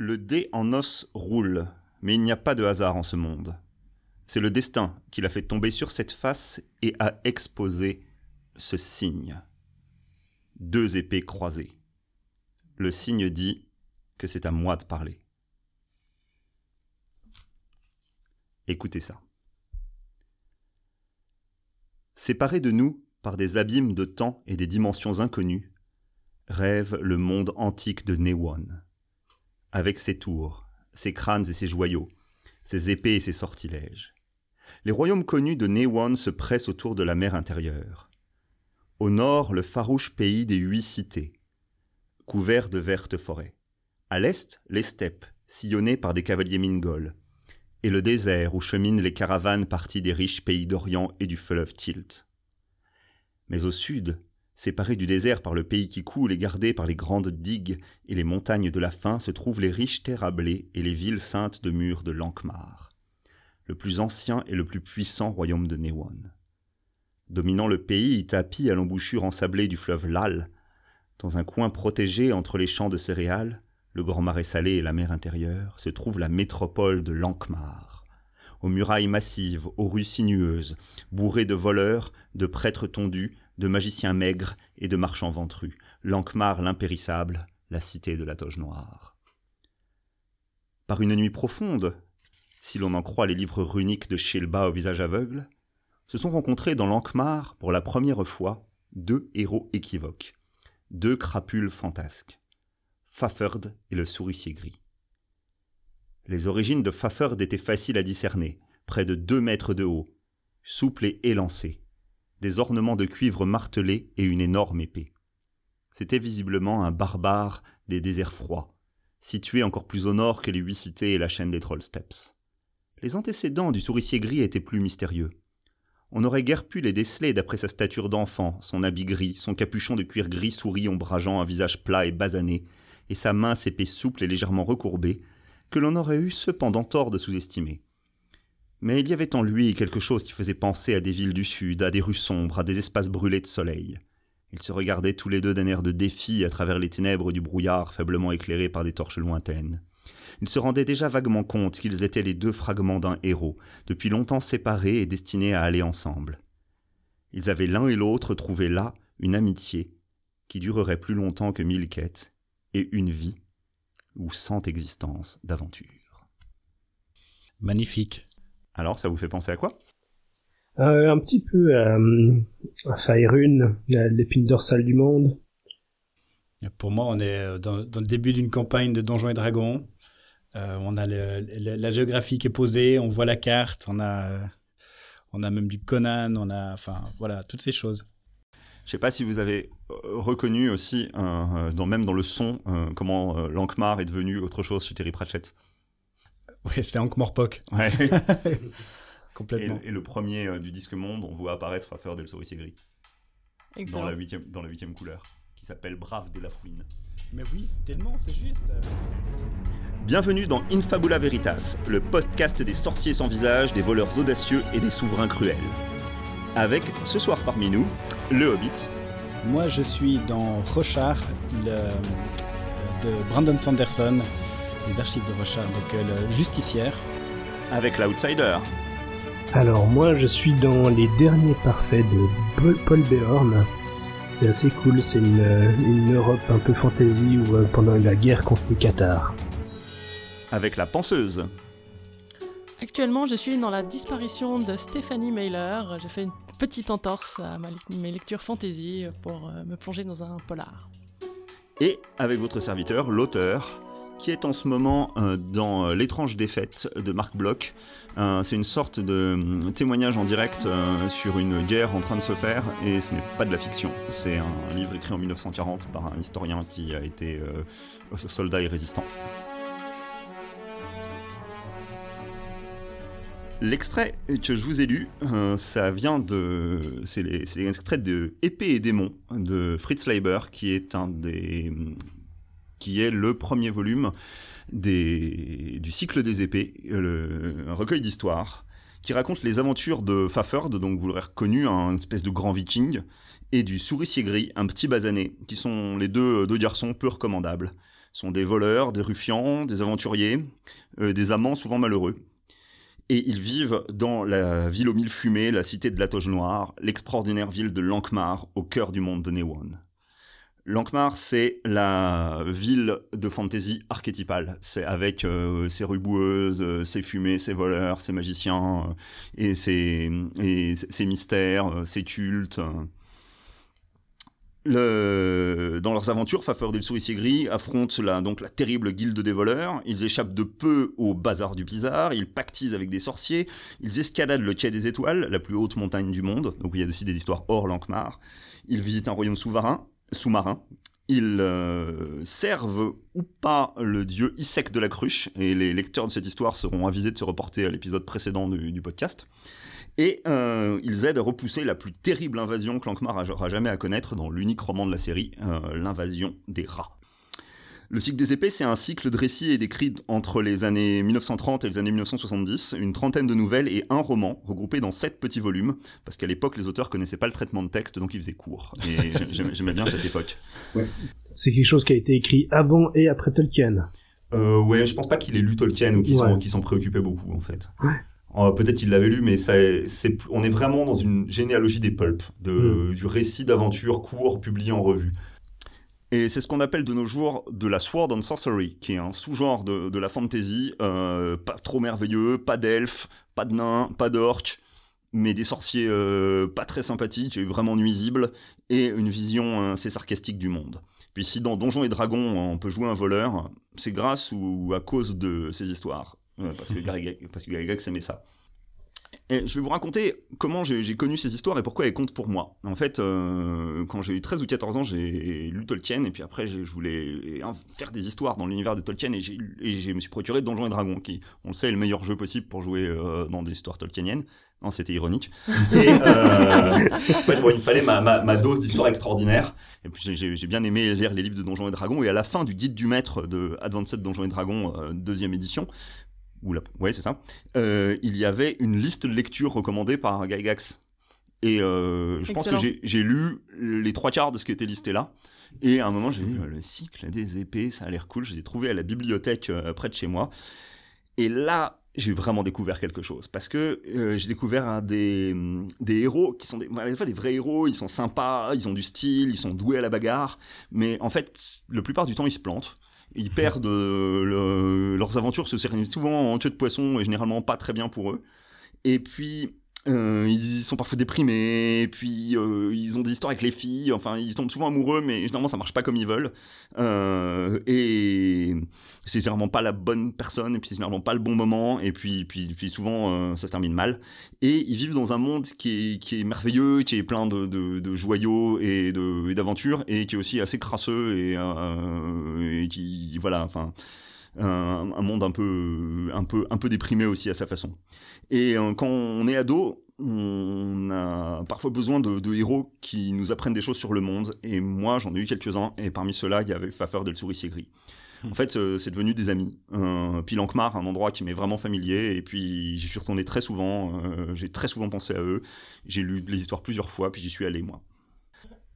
Le dé en os roule, mais il n'y a pas de hasard en ce monde. C'est le destin qui l'a fait tomber sur cette face et a exposé ce signe. Deux épées croisées. Le signe dit que c'est à moi de parler. Écoutez ça. Séparés de nous par des abîmes de temps et des dimensions inconnues, rêve le monde antique de Néwan avec ses tours, ses crânes et ses joyaux, ses épées et ses sortilèges. Les royaumes connus de Néwan se pressent autour de la mer intérieure. Au nord, le farouche pays des huit cités, couvert de vertes forêts. À l'est, les steppes, sillonnées par des cavaliers mingols, et le désert où cheminent les caravanes parties des riches pays d'Orient et du fleuve Tilt. Mais au sud, Séparés du désert par le pays qui coule et gardés par les grandes digues et les montagnes de la faim, se trouvent les riches terres à blé et les villes saintes de murs de Lankmar, le plus ancien et le plus puissant royaume de Néwan. Dominant le pays, tapi à l'embouchure ensablée du fleuve Lal, dans un coin protégé entre les champs de céréales, le grand marais salé et la mer intérieure, se trouve la métropole de Lankmar, aux murailles massives, aux rues sinueuses, bourrées de voleurs, de prêtres tondus, de magiciens maigres et de marchands ventrus, Lankmar l'impérissable, la cité de la toge noire. Par une nuit profonde, si l'on en croit les livres runiques de Shilba au visage aveugle, se sont rencontrés dans Lankmar pour la première fois deux héros équivoques, deux crapules fantasques, Faferd et le souricier gris. Les origines de Faferd étaient faciles à discerner, près de deux mètres de haut, souple et élancé, des ornements de cuivre martelés et une énorme épée. C'était visiblement un barbare des déserts froids, situé encore plus au nord que les huit cités et la chaîne des Troll Steps. Les antécédents du souricier gris étaient plus mystérieux. On n'aurait guère pu les déceler d'après sa stature d'enfant, son habit gris, son capuchon de cuir gris souris ombrageant un visage plat et basané, et sa mince épée souple et légèrement recourbée, que l'on aurait eu cependant tort de sous-estimer. Mais il y avait en lui quelque chose qui faisait penser à des villes du sud, à des rues sombres, à des espaces brûlés de soleil. Ils se regardaient tous les deux d'un air de défi à travers les ténèbres du brouillard faiblement éclairé par des torches lointaines. Ils se rendaient déjà vaguement compte qu'ils étaient les deux fragments d'un héros, depuis longtemps séparés et destinés à aller ensemble. Ils avaient l'un et l'autre trouvé là une amitié qui durerait plus longtemps que mille quêtes, et une vie ou cent existences d'aventure. Magnifique. Alors, ça vous fait penser à quoi? Euh, Un petit peu euh, à Faerun, l'épine dorsale du monde. Pour moi, on est dans, le début d'une campagne de Donjons et Dragons. Euh, on a la géographie qui est posée, on voit la carte, on a, on a même du Conan, on a, enfin, voilà, toutes ces choses. Je sais pas si vous avez reconnu aussi, dans, même dans le son, comment Lankmar est devenu autre chose chez Terry Pratchett. Oui, c'était Hank Morpok. Ouais. Complètement. Et, le premier euh, du disque monde, on voit apparaître Faffer del Souricier Gris. Dans la huitième, dans la huitième couleur, qui s'appelle Brave de la Fouine. Mais oui, tellement, c'est juste. Bienvenue dans Infabula Veritas, le podcast des sorciers sans visage, des voleurs audacieux et des souverains cruels. Avec, ce soir parmi nous, le Hobbit. Moi, je suis dans Rochard, le, de Brandon Sanderson, les archives de Rochard, donc euh, le justicière. Avec l'outsider. Alors moi je suis dans les derniers parfaits de Paul Béorn. C'est assez cool, c'est une, Europe un peu fantasy où, euh, pendant la guerre contre les Qatars. Avec la penseuse. Actuellement, je suis dans la disparition de Stéphanie Mailer. J'ai fait une petite entorse à mes lectures fantasy pour euh, me plonger dans un polar. Et avec votre serviteur, l'auteur, qui est en ce moment euh, dans euh, L'étrange défaite de Marc Bloch. Euh, c'est une sorte de témoignage en direct sur une guerre en train de se faire, et ce n'est pas de la fiction. C'est un livre écrit en 1940 par un historien qui a été soldat et résistant. L'extrait que je vous ai lu, ça vient de. C'est l'extrait de Épée et démons de Fritz Leiber, qui est un des qui est le premier volume du cycle des épées, un recueil d'histoires qui raconte les aventures de Faferd, donc vous l'aurez reconnu, un espèce de grand viking, et du souricier gris, un petit basané, qui sont les deux, deux garçons peu recommandables. Ce sont des voleurs, des ruffians, des aventuriers, euh, des amants souvent malheureux. Et ils vivent dans la ville aux mille fumées, la cité de la Toge Noire, l'extraordinaire ville de Lankmar, au cœur du monde de Newon. Lankmar, c'est la ville de fantasy archétypale. C'est avec euh, ses rues boueuses, euh, ses fumées, ses voleurs, ses magiciens, euh, ses, mystères, ses cultes. Dans leurs aventures, Fafard et le souricier gris affrontent la, donc la terrible guilde des voleurs. Ils échappent de peu au bazar du bizarre. Ils pactisent avec des sorciers. Ils escaladent le Quai des Étoiles, la plus haute montagne du monde. Donc il y a aussi des histoires hors Lankmar. Ils visitent un royaume souverain, sous-marin. Ils euh, servent ou pas le dieu Isek de la cruche. Et les lecteurs de cette histoire seront avisés de se reporter à l'épisode précédent du, du podcast. Et euh, ils aident à repousser la plus terrible invasion que Lankmar aura jamais à connaître dans l'unique roman de la série, euh, l'invasion des rats. Le cycle des épées, c'est un cycle de récits et d'écrits entre les années 1930 et les années 1970, une trentaine de nouvelles et un roman, regroupés dans sept petits volumes, parce qu'à l'époque, les auteurs connaissaient pas le traitement de texte, donc ils faisaient court. Et j'aimais bien cette époque. Ouais. C'est quelque chose qui a été écrit avant et après Tolkien. Euh, ouais, je pense pas qu'il ait lu Tolkien ou qu'il ouais. s'en préoccupait beaucoup, en fait. Ouais. Euh, Peut-être qu'il l'avait lu, mais ça, on est vraiment dans une généalogie des pulps, de, mmh. du récit d'aventure court publié en revue. Et c'est ce qu'on appelle de nos jours de la Sword and Sorcery, qui est un sous-genre de, de, la fantasy, euh, pas trop merveilleux, pas d'elfes, pas de nains, pas d'orques, mais des sorciers euh, pas très sympathiques et vraiment nuisibles, et une vision assez sarcastique du monde. Puis si dans Donjons et Dragons on peut jouer un voleur, c'est grâce ou à cause de ces histoires. Euh, parce que Gary, parce que Gary Gax aimait ça. Et je vais vous raconter comment j'ai connu ces histoires et pourquoi elles comptent pour moi. En fait, euh, quand j'ai eu 13 ou 14 ans, j'ai lu Tolkien et puis après, je voulais faire des histoires dans l'univers de Tolkien et, je me suis procuré Donjons et Dragons, qui, on le sait, est le meilleur jeu possible pour jouer euh, dans des histoires tolkieniennes. Non, c'était ironique. Et euh, en fait, bon, il me fallait ma, ma, ma dose d'histoire extraordinaire. Et puis j'ai bien aimé lire les livres de Donjons et Dragons. Et à la fin du guide du maître de Advanced Donjons et Dragons, euh, deuxième édition, ou la... ouais c'est ça, euh, il y avait une liste de lectures recommandée par Gygax. Et euh, je pense que j'ai lu les trois quarts de ce qui était listé là. Et à un moment, j'ai lu le cycle des épées, ça a l'air cool. Je les ai trouvés à la bibliothèque euh, près de chez moi. Et là, j'ai vraiment découvert quelque chose. Parce que euh, j'ai découvert hein, des, des héros qui sont des, à la fois des vrais héros, ils sont sympas, ils ont du style, ils sont doués à la bagarre. Mais en fait, la plupart du temps, ils se plantent. Ils perdent euh, le, leurs aventures se terminent souvent en queue de poisson et généralement pas très bien pour eux. Et puis euh, ils sont parfois déprimés, et puis euh, ils ont des histoires avec les filles, enfin ils tombent souvent amoureux, mais généralement ça marche pas comme ils veulent. Euh, et c'est généralement pas la bonne personne, et puis c'est généralement pas le bon moment, et puis, puis, puis souvent euh, ça se termine mal. Et ils vivent dans un monde qui est, qui est merveilleux, qui est plein de, de, de joyaux et d'aventures, et, et, qui est aussi assez crasseux, et, euh, et qui, voilà, enfin un, un, monde un peu, un, peu, un peu déprimé aussi à sa façon. Et euh, quand on est ado, on a parfois besoin de, de, héros qui nous apprennent des choses sur le monde. Et moi, j'en ai eu quelques-uns. Et parmi ceux-là, il y avait Faffer de le souricier gris. En fait, euh, c'est devenu des amis. Euh, puis Lankmar, un endroit qui m'est vraiment familier. Et puis j'y suis retourné très souvent. Euh, j'ai très souvent pensé à eux. J'ai lu les histoires plusieurs fois, puis j'y suis allé moi.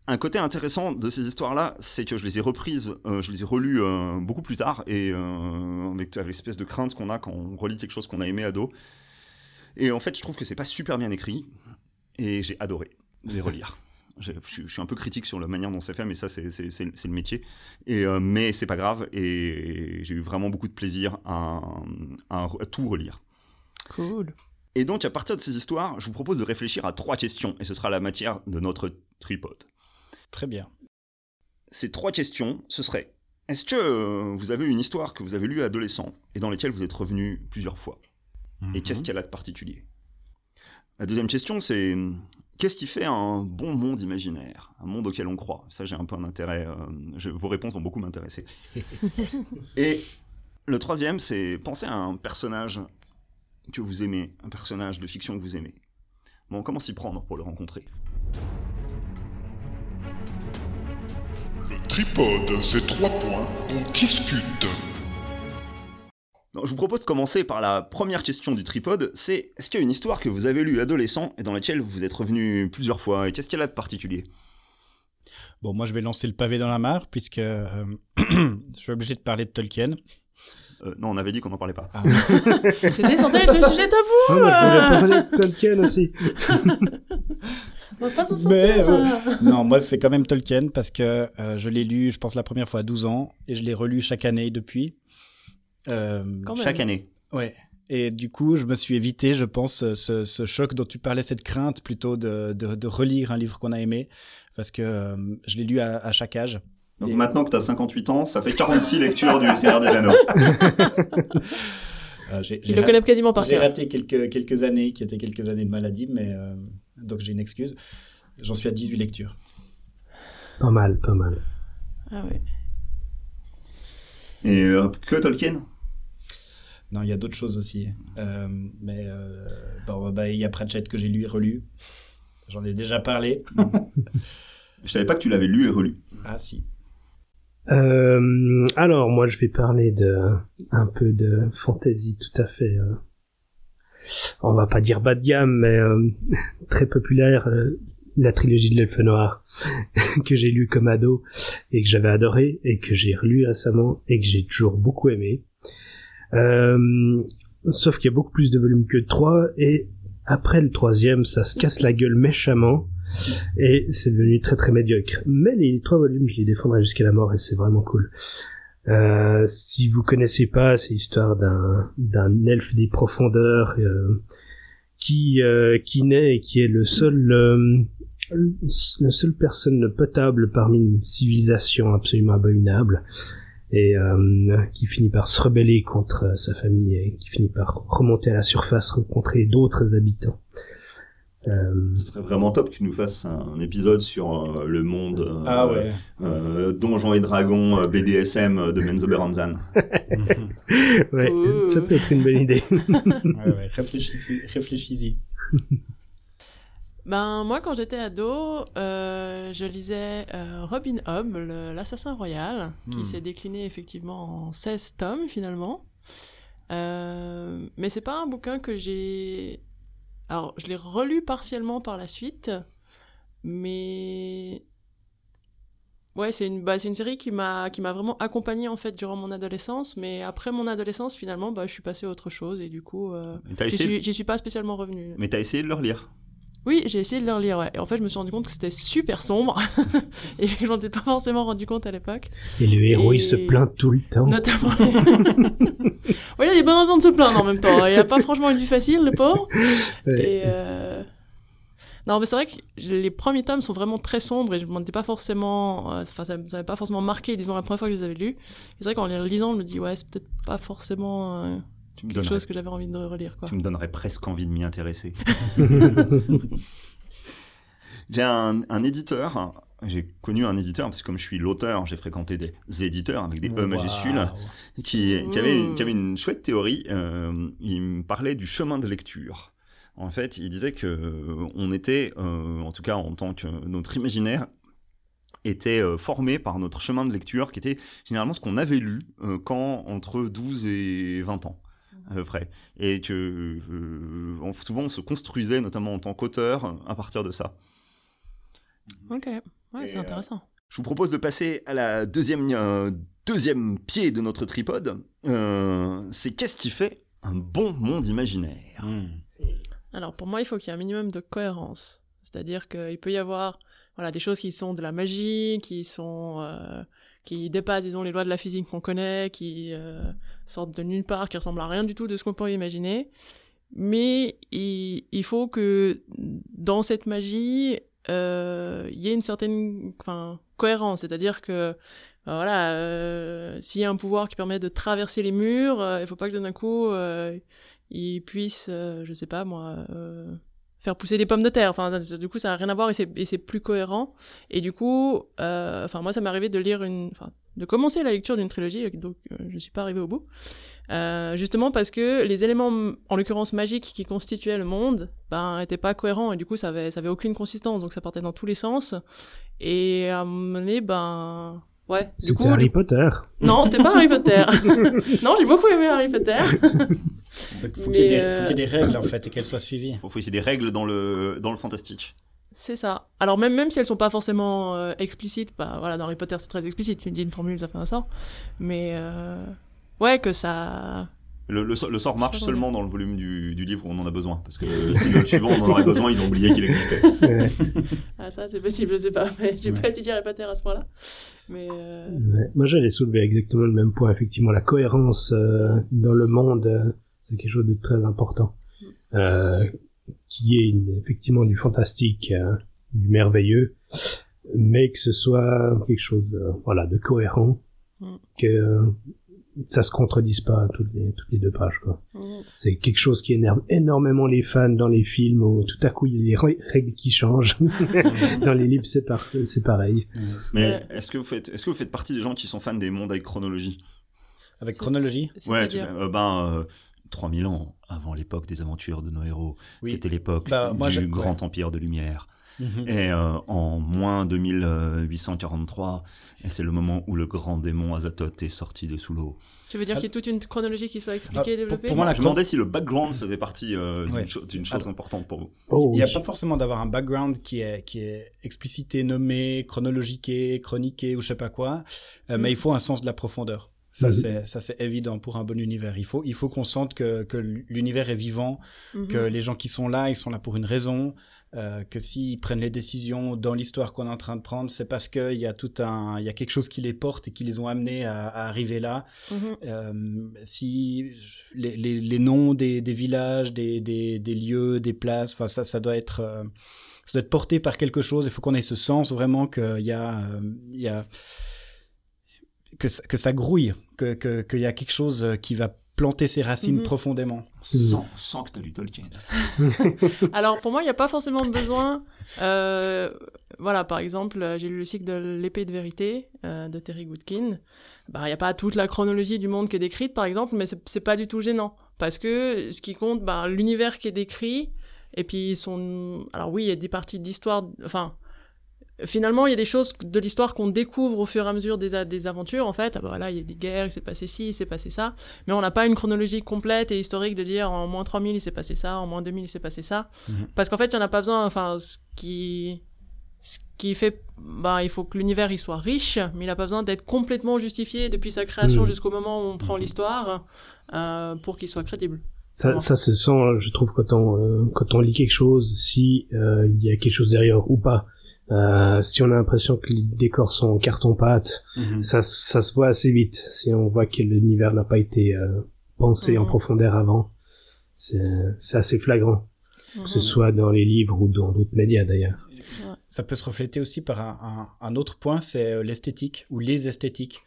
Un côté intéressant de ces histoires-là, c'est que je les ai reprises, euh, je les ai relues euh, beaucoup plus tard, et euh, avec, avec l'espèce de crainte qu'on a quand on relit quelque chose qu'on a aimé ado. Et en fait, je trouve que c'est pas super bien écrit, et j'ai adoré les relire. Je, je, suis un peu critique sur la manière dont c'est fait, mais ça, c'est le métier. Et, mais c'est pas grave, et j'ai eu vraiment beaucoup de plaisir à, à, à tout relire. Cool. Et donc, à partir de ces histoires, je vous propose de réfléchir à trois questions, et ce sera la matière de notre tripode. Très bien. Ces trois questions, ce serait est-ce que euh, vous avez une histoire que vous avez lue adolescent et dans laquelle vous êtes revenu plusieurs fois? Et qu'est-ce qu'elle a de particulier? La deuxième question, c'est qu'est-ce qui fait un bon monde imaginaire? Un monde auquel on croit Ça, j'ai un peu un intérêt. Euh, je, vos réponses vont beaucoup m'intéresser. et le troisième, c'est penser à un personnage que vous aimez, un personnage de fiction que vous aimez. Bon, comment s'y prendre pour le rencontrer? Tripode, c'est trois points, on discute. je vous propose de commencer par la première question du tripode, c'est est-ce qu'il y a une histoire que vous avez lue adolescent et dans laquelle vous êtes revenu plusieurs fois et qu'est-ce qu'il y a là de particulier? Bon, moi je vais lancer le pavé dans la mare puisque euh, je suis obligé de parler de Tolkien. Euh, non, on avait dit qu'on n'en parlait pas. Ah, C'était être le sujet tabou Ah, de Tolkien aussi. On va pas s'en Mais, euh, non, moi c'est quand même Tolkien parce que euh, je l'ai lu, je pense, la première fois à 12 ans et je l'ai relu chaque année depuis. Euh, Quand même. Chaque année. ouais. Et du coup, je me suis évité, je pense, ce, ce choc dont tu parlais, cette crainte plutôt de, de, de relire un livre qu'on a aimé parce que euh, je l'ai lu à, à chaque âge. Donc Et- maintenant que tu as 58 ans, ça fait 46 lectures du Seigneur des Anneaux. Il j'ai le connaît quasiment par J'ai raté quelques, quelques années, qui étaient quelques années de maladie, mais euh, donc j'ai une excuse. J'en suis à 18 lectures. Pas mal, pas mal. Ah ouais. Et euh, que Tolkien? Non, il y a d'autres choses aussi. Euh, mais euh, bon, bah, il y a Pratchett que j'ai lu et relu. J'en ai déjà parlé. Je savais pas que tu l'avais lu et relu. ah si. Euh, alors, moi, je vais parler de un peu de fantasy tout à fait. On va pas dire bas de gamme, mais euh, très populaire. euh, la trilogie de l'Elfe Noir que j'ai lu comme ado et que j'avais adoré et que j'ai relu récemment et que j'ai toujours beaucoup aimé. Euh, sauf qu'il y a beaucoup plus de volumes que trois et après le troisième, ça se casse la gueule méchamment et c'est devenu très très médiocre. Mais les trois volumes, je les défendrai jusqu'à la mort et c'est vraiment cool. Euh, si vous connaissez pas, c'est l'histoire d'un d'un elfe des profondeurs euh, qui euh, qui naît et qui est le seul euh, la seule personne potable parmi une civilisation absolument abominable et euh, qui finit par se rebeller contre sa famille et qui finit par remonter à la surface rencontrer d'autres habitants. Euh, Ce serait vraiment top que tu nous fasses un épisode sur euh, le monde euh, Ah ouais. euh, Donjons et Dragons euh, BDSM de Menzo Beranzan. ouais, Ouh. ça peut être une bonne idée. ouais, ouais. Réfléchissez. réfléchissez-y. Ben, moi, quand j'étais ado, euh, je lisais euh, Robin Hood, le- l'assassin royal, qui Hmm. s'est décliné effectivement en 16 tomes finalement. Euh, mais c'est pas un bouquin que j'ai. Alors, je l'ai relu partiellement par la suite, mais. Ouais, c'est une, bah, une série qui m'a, vraiment accompagné en fait durant mon adolescence, mais après mon adolescence, finalement, bah, je suis passé à autre chose et du coup, euh, j'y suis, pas spécialement revenu. mais t'as essayé de le relire? Oui, j'ai essayé de le relire, ouais. Et en fait, je me suis rendu compte que c'était super sombre. et je m'en étais pas forcément rendu compte à l'époque. Et le héros, Et- il se plaint tout le temps. Notamment. ouais, il a des bonnes raisons de se plaindre en même temps. Il a pas franchement une vie facile, le pauvre. Ouais. Et euh... Non, mais c'est vrai que les premiers tomes sont vraiment très sombres et je m'en étais pas forcément. euh, Enfin, ça m'avait pas forcément marqué, disons, la première fois que je les avais lus. C'est vrai qu'en les relisant, je me dis, ouais, c'est peut-être pas forcément euh, Tu me, quelque donnerais, chose que j'avais envie de relire, quoi. tu me donnerais presque envie de m'y intéresser. J'ai un, un éditeur, j'ai connu un éditeur, parce que comme je suis l'auteur, j'ai fréquenté des éditeurs avec des E majuscules. Waouh. qui, qui avait, qui avait une chouette théorie. euh, il me parlait du chemin de lecture. En fait, il disait que euh, on était, euh, en tout cas en tant que notre imaginaire, était formé par notre chemin de lecture, qui était généralement ce qu'on avait lu euh, quand entre 12 et 20 ans à peu près, et que euh, on- souvent on se construisait, notamment en tant qu'auteur, à partir de ça. Ok, ouais, c'est euh, intéressant. Je vous propose de passer à la deuxième, euh, deuxième pied de notre tripode. Euh, c'est qu'est-ce qui fait un bon monde imaginaire? Hmm. Alors pour moi, il faut qu'il y ait un minimum de cohérence. C'est-à-dire qu'il peut y avoir voilà, des choses qui sont de la magie, qui sont euh, qui dépassent, disons, les lois de la physique qu'on connaît, qui euh, sortent de nulle part, qui ressemblent à rien du tout de ce qu'on peut imaginer. Mais il, il faut que dans cette magie, euh, il y ait une certaine enfin, cohérence. C'est-à-dire que euh, voilà, euh, s'il y a un pouvoir qui permet de traverser les murs, euh, il faut pas que d'un coup euh, il puisse, euh, je sais pas moi, faire pousser des pommes de terre. Enfin, du coup, ça n'a rien à voir et c'est, et c'est plus cohérent. Et du coup, euh, enfin, moi, ça m'est arrivé de lire une, enfin, de commencer la lecture d'une trilogie, donc euh, je suis pas arrivée au bout. Euh, justement parce que les éléments, en l'occurrence magiques, qui constituaient le monde, ben, étaient pas cohérents et du coup, ça avait, ça avait aucune consistance, donc ça partait dans tous les sens. Et à un moment donné, ben, Ouais. Du C'était coup, Harry du- Potter. non, c'était pas Harry Potter. non, j'ai beaucoup aimé Harry Potter. Donc, faut qu'il y, ait faut qu'il y ait des règles en fait et qu'elles soient suivies. Faut, faut essayer des règles dans le, dans le fantastique. C'est ça. Alors même même si elles sont pas forcément euh, explicites, bah voilà, dans Harry Potter c'est très explicite. Tu me dis une formule, ça fait un sort. Mais euh, ouais, que ça. Le, le, so- le sort marche seulement dans le volume du, du livre où on en a besoin. Parce que si le suivant on en aurait besoin, ils ont oublié qu'il existait. Ah ça c'est possible, je sais pas. Mais j'ai Ouais. pas étudié Harry Potter à ce point-là. Mais euh, Ouais. Moi, j'allais soulever exactement le même point. Effectivement, la cohérence euh, dans le monde, euh, c'est quelque chose de très important. Euh, qui est une- effectivement du fantastique, euh, du merveilleux, mais que ce soit quelque chose, euh, voilà, de cohérent, Mm. que ça se contredise pas toutes les, toutes les deux pages, quoi. mm, C'est quelque chose qui énerve énormément les fans dans les films où tout à coup il y a des rè- règles qui changent. dans les livres, c'est par- c'est pareil. Mais Ouais. est-ce que, vous faites, est-ce que vous faites partie des gens qui sont fans des mondes avec chronologie? Avec chronologie? Ouais, c'est-à-dire- à- euh, ben, euh, 3000 ans avant l'époque des aventures de nos héros. Oui. C'était l'époque Bah, du je- grand empire de lumière. Mhm. Et euh, en moins 2843, et c'est le moment où le grand démon Azathoth est sorti de sous l'eau. Tu veux dire qu'il y a toute une chronologie qui soit Ah, expliquée, pour- développée pour moi, la Je me demandais si le background faisait partie euh, d'une Ouais. cho- d'une chose Alors- importante pour vous. Oh, Il n'y a pas forcément d'avoir un background qui est, qui est explicité, nommé, chronologiqué, chroniqué ou je sais pas quoi, euh, mais il faut un sens de la profondeur. Ça, Mhm. c'est, ça, c'est évident pour un bon univers. Il faut, il faut qu'on sente que, que l'univers est vivant, Mhm. que les gens qui sont là, ils sont là pour une raison, euh, que s'ils prennent les décisions dans l'histoire qu'on est en train de prendre, c'est parce qu'il y a tout un, il y a quelque chose qui les porte et qui les ont amenés à, à arriver là. Mhm. Euh, si les, les, les noms des, des villages, des, des, des lieux, des places, enfin ça, ça doit être, euh, ça doit être porté par quelque chose. Il faut qu'on ait ce sens vraiment qu'il y a, euh, il y a que, ça- que ça grouille, que que- qu'il y a quelque chose euh, qui va planter ses racines Mhm. profondément. Sans, sans que tu as lu Tolkien. Alors pour moi, il n'y a pas forcément besoin. euh, voilà, par exemple, euh, j'ai lu le cycle de l'épée de vérité euh, de Terry Goodkin. Bah, il n'y a pas toute la chronologie du monde qui est décrite, par exemple, mais c'est pas du tout gênant parce que ce qui compte, bah, l'univers qui est décrit. Et puis son. Alors oui, il y a des parties d'histoire. Enfin, finalement, il y a des choses de l'histoire qu'on découvre au fur et à mesure des, des aventures, en fait. Ah bah voilà, il y a des guerres, il s'est passé ci, il s'est passé ça. Mais on n'a pas une chronologie complète et historique de dire en moins 3000 il s'est passé ça, en moins 2000 il s'est passé ça. Mhm. Parce qu'en fait, il n'y en a pas besoin. Enfin, ce qui, ce qui fait, bah, il faut que l'univers il soit riche, mais il n'a pas besoin d'être complètement justifié depuis sa création Mhm. jusqu'au moment où on prend l'histoire euh, pour qu'il soit crédible. Ça, ça se sent, je trouve, quand on, euh, quand on lit quelque chose, si euh, il y a quelque chose derrière ou pas. Euh, si on a l'impression que les décors sont en carton-pâte, Mhm. ça, ça se voit assez vite. Si on voit que l'univers n'a pas été euh, pensé en Mhm. profondeur avant, c'est c'est assez flagrant. Que ce Mhm. soit dans les livres ou dans d'autres médias d'ailleurs. Ça peut se refléter aussi par un, un- un autre point, c'est euh, l'esthétique ou les esthétiques.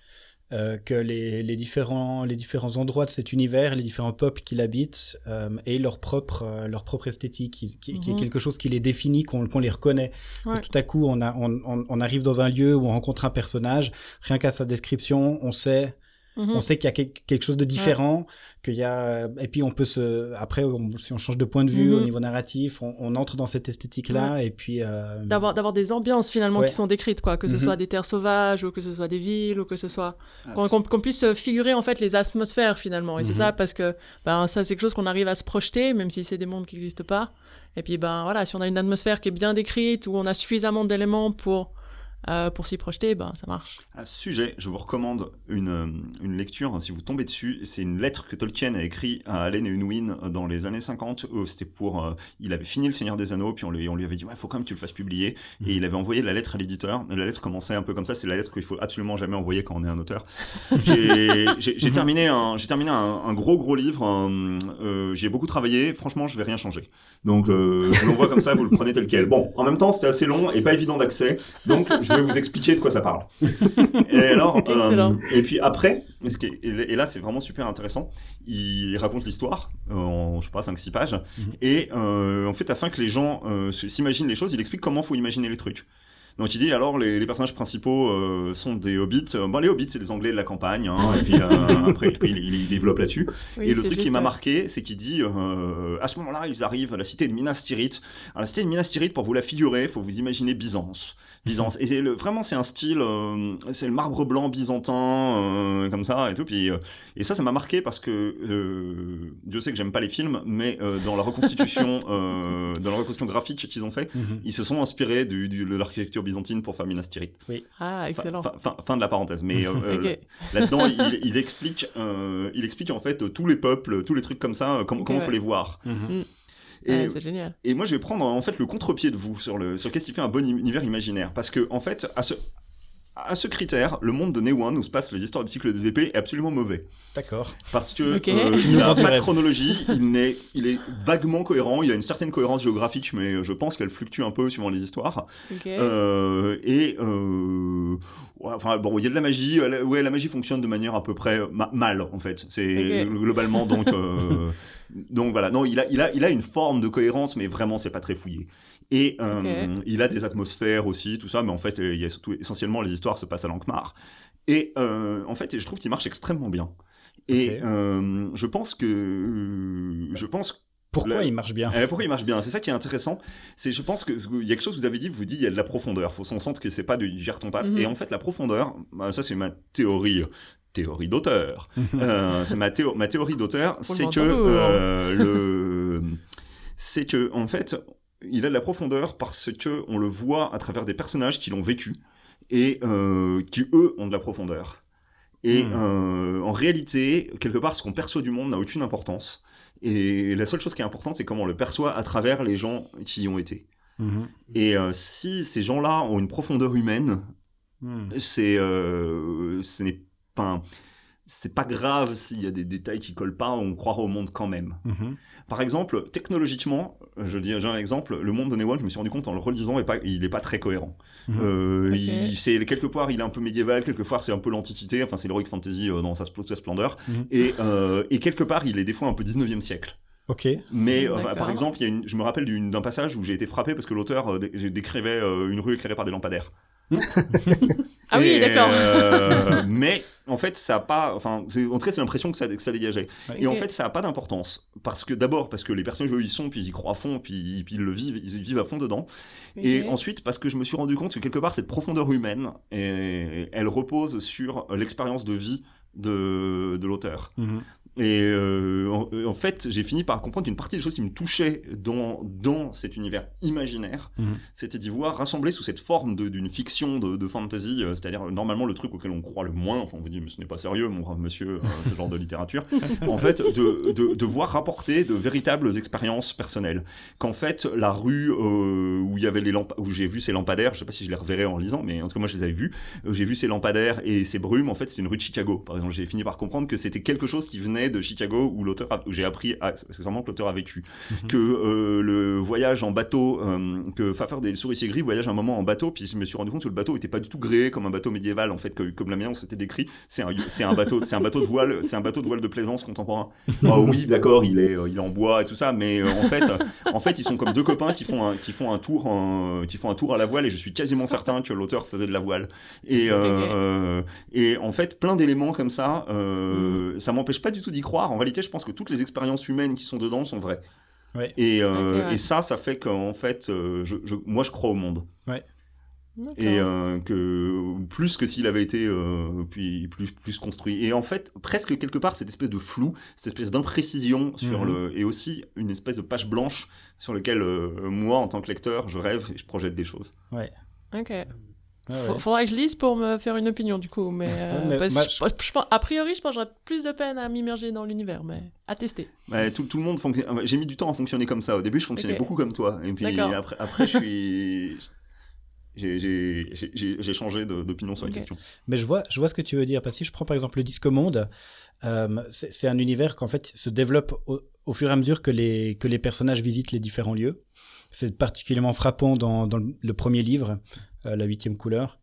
Euh, que les, les, différents, les différents endroits de cet univers, les différents peuples qui l'habitent, euh, aient leur propre, euh, leur propre esthétique, qui, qui, qui est Mhm. quelque chose qui les définit, qu'on les reconnaît. Que Ouais. tout à coup, on, a, on, on, on arrive dans un lieu où on rencontre un personnage, rien qu'à sa description, on sait Mhm. on sait qu'il y a quel- quelque chose de différent, qu'il y a et puis on peut se après on- si on change de point de vue Mhm. au niveau narratif, on, on entre dans cette esthétique là et puis euh, D'avoir, d'avoir des ambiances finalement Ouais. qui sont décrites, quoi. Que ce Mhm. soit des terres sauvages ou que ce soit des villes ou que ce soit. Ah, qu'on, qu'on puisse figurer en fait les atmosphères finalement. Et c'est Mhm. ça parce que ben, ça c'est quelque chose qu'on arrive à se projeter, même si c'est des mondes qui n'existent pas. Et puis ben voilà, si on a une atmosphère qui est bien décrite, où on a suffisamment d'éléments pour, euh, pour s'y projeter, ben ça marche. À ce sujet, je vous recommande une, euh, une lecture, hein, si vous tombez dessus. C'est une lettre que Tolkien a écrite à Allen et Unwin dans les années 50. Euh, C'était pour, euh, il avait fini Le Seigneur des Anneaux, puis on lui, on lui avait dit, ouais, faut quand même que tu le fasses publier. Et il avait envoyé la lettre à l'éditeur. La lettre commençait un peu comme ça. C'est la lettre qu'il faut absolument jamais envoyer quand on est un auteur. J'ai terminé un, j'ai terminé un, un gros gros livre. euh, J'ai beaucoup travaillé. Franchement, je vais rien changer. Donc, euh, je l'envoie comme ça, vous le prenez tel quel. Bon, en même temps, c'était assez long et pas évident d'accès. Donc, je vais vous expliquer de quoi ça parle. Et alors, euh, et puis après, ce qui est- et là, c'est vraiment super intéressant. Il raconte l'histoire en, je sais pas, 5-6 pages. Mhm. Et euh, en fait, afin que les gens euh, s'imaginent les choses, il explique comment faut imaginer les trucs. Donc il dit alors les, les personnages principaux euh, sont des hobbits. Euh, bon, les hobbits, c'est des Anglais de la campagne. Hein, et puis euh, après, puis il, il développe là-dessus. Oui, et le truc qui m'a marqué, c'est qu'il dit euh, à ce moment-là, ils arrivent à la cité de Minas Tirith. Alors la cité de Minas Tirith, pour vous la figurer, faut vous imaginer Byzance. Byzance. Et c'est le, vraiment, c'est un style, euh, c'est le marbre blanc byzantin, euh, comme ça et tout. Puis euh, et ça, ça m'a marqué parce que euh, Dieu sait que j'aime pas les films, mais euh, dans la reconstitution, euh, dans la reconstitution graphique qu'ils ont fait, Mhm. ils se sont inspirés du, du- de l'architecture byzantine pour faire Minas Tirith. Ah, Fin- excellent. Fin, fin- fin de la parenthèse. Mais euh, euh, là-dedans, il, il explique, euh, il explique en fait tous les peuples, tous les trucs comme ça, com- comment ouais. faut les voir. Mhm. Et, Ouais, c'est génial. et moi, je vais prendre en fait le contre-pied de vous sur le sur qu'est-ce qui fait un bon univers imaginaire, parce que en fait, à ce à ce critère, le monde de Newan où se passent les histoires du cycle des épées est absolument mauvais. D'accord. Parce que Ok. euh, Tu il nous n'a pas de chronologie, il, est vaguement cohérent, il a une certaine cohérence géographique, mais je pense qu'elle fluctue un peu suivant les histoires. Euh, et euh, ouais, enfin bon, il y a de la magie. elle- Ouais, la magie fonctionne de manière à peu près ma- mal en fait. C'est globalement donc euh, donc voilà. Non, il a il a il a une forme de cohérence, mais vraiment c'est pas très fouillé. Et euh, il a des atmosphères aussi, tout ça, mais en fait, il y a surtout essentiellement les histoires se passent à Lankmar. Et euh, en fait, je trouve qu'il marche extrêmement bien. Et euh, je pense que je pense Pourquoi Le- il marche bien? Euh, pourquoi il marche bien? C'est ça qui est intéressant. C'est, je pense que il y a quelque chose que vous avez dit. Vous dites il y a de la profondeur. Faut s'en sentir que c'est pas du gère ton pâte. Mhm. Et en fait, la profondeur, bah, ça c'est ma théorie, théorie d'auteur. Euh, c'est ma, théo- ma théorie d'auteur, c'est que euh, le, c'est que en fait, il a de la profondeur parce que on le voit à travers des personnages qui l'ont vécu et euh, qui eux ont de la profondeur. Et Hmm. euh, en réalité, quelque part, ce qu'on perçoit du monde n'a aucune importance. Et la seule chose qui est importante, c'est comment on le perçoit à travers les gens qui y ont été. Mhm. Et euh, si ces gens-là ont une profondeur humaine, Mhm. c'est, ce n'est pas, c'est pas grave s'il y a des détails qui collent pas, on croira au monde quand même. Mhm. Par exemple, technologiquement, je dis j'ai un exemple, le monde de Newan, je me suis rendu compte en le relisant, est pas, il est pas très cohérent. Mhm. Euh, il, c'est quelque part, il est un peu médiéval, quelque part c'est un peu l'antiquité, enfin c'est l'heroic fantasy euh, dans sa, spl- sa splendeur, Mhm. et, euh, et quelque part il est des fois un peu 19e siècle. Ok. Mais euh, D'accord. par exemple, il y a une, je me rappelle d'un passage où j'ai été frappé parce que l'auteur euh, décrivait euh, une rue éclairée par des lampadaires. Ah oui, d'accord. euh, mais en fait, ça a pas. Enfin, en tout cas, c'est l'impression que ça, que ça dégageait. Et en fait, ça a pas d'importance parce que d'abord parce que les personnages eux, ils sont, puis ils y croient à fond, puis, puis ils le vivent, ils vivent à fond dedans. Et ensuite parce que je me suis rendu compte que quelque part cette profondeur humaine, et, elle repose sur l'expérience de vie de, de l'auteur. Mhm. Et euh, en, en fait, j'ai fini par comprendre qu'une partie des choses qui me touchaient dans, dans cet univers imaginaire, Mhm. c'était d'y voir rassemblé sous cette forme d'une fiction de, de fantasy, euh, c'est-à-dire euh, normalement le truc auquel on croit le moins, enfin on vous dit mais ce n'est pas sérieux mon brave monsieur, euh, ce genre de littérature, en fait de, de, de voir rapporter de véritables expériences personnelles. Qu'en fait la rue euh, où il y avait les lampes, où j'ai vu ces lampadaires, je sais pas si je les reverrai en lisant, mais en tout cas moi je les avais vus, j'ai vu ces lampadaires et ces brumes, en fait c'est une rue de Chicago par exemple, j'ai fini par comprendre que c'était quelque chose qui venait de Chicago où l'auteur, a- où j'ai appris accessoirement que l'auteur a vécu, Mhm. que euh, le voyage en bateau, euh, que Fafard des souriciers gris voyage un moment en bateau, puis je me suis rendu compte que le bateau était pas du tout gréé comme un bateau médiéval en fait, que- comme la manière dont c'était décrit, c'est un, c'est un bateau, c'est un bateau de voile, c'est un bateau de voile de plaisance contemporain. Ah oui, d'accord, il est, euh, il est en bois et tout ça, mais en fait, en fait, ils sont comme deux copains qui font un, qui font un tour, en- qui font un tour à la voile, et je suis quasiment certain que l'auteur faisait de la voile. Et euh, et en fait, plein d'éléments comme ça, euh, ça m'empêche pas du tout d'y croire. En réalité, je pense que toutes les expériences humaines qui sont dedans sont vraies. Ouais. Et, euh, Ok, ouais. et ça, ça fait qu'en fait, euh, je, je- moi, je crois au monde. Et euh, que plus que s'il avait été euh, puis plus plus construit. Et en fait, presque quelque part, cette espèce de flou, cette espèce d'imprécision sur Mhm. le, et aussi une espèce de page blanche sur lequel euh, moi, en tant que lecteur, je rêve et je projette des choses. Ok. Ouais, Faut- ouais. Faudra que je lise pour me faire une opinion du coup, mais, euh, mais parce- moi, je- je pense- a priori je pense que j'aurais plus de peine à m'immerger dans l'univers, mais à tester. Ouais, tout, tout le monde fonctionne. J'ai mis du temps à fonctionner comme ça. Au début, je fonctionnais beaucoup comme toi. Et puis après, après, je suis. J'ai- changé d'opinion sur Ok. la question. Mais je vois, je vois ce que tu veux dire. Parce que si je prends par exemple le Disco Monde, euh, c'est c'est un univers qu'en fait se développe au, au fur et à mesure que les, que les personnages visitent les différents lieux. C'est particulièrement frappant dans, dans le premier livre, euh, La huitième couleur.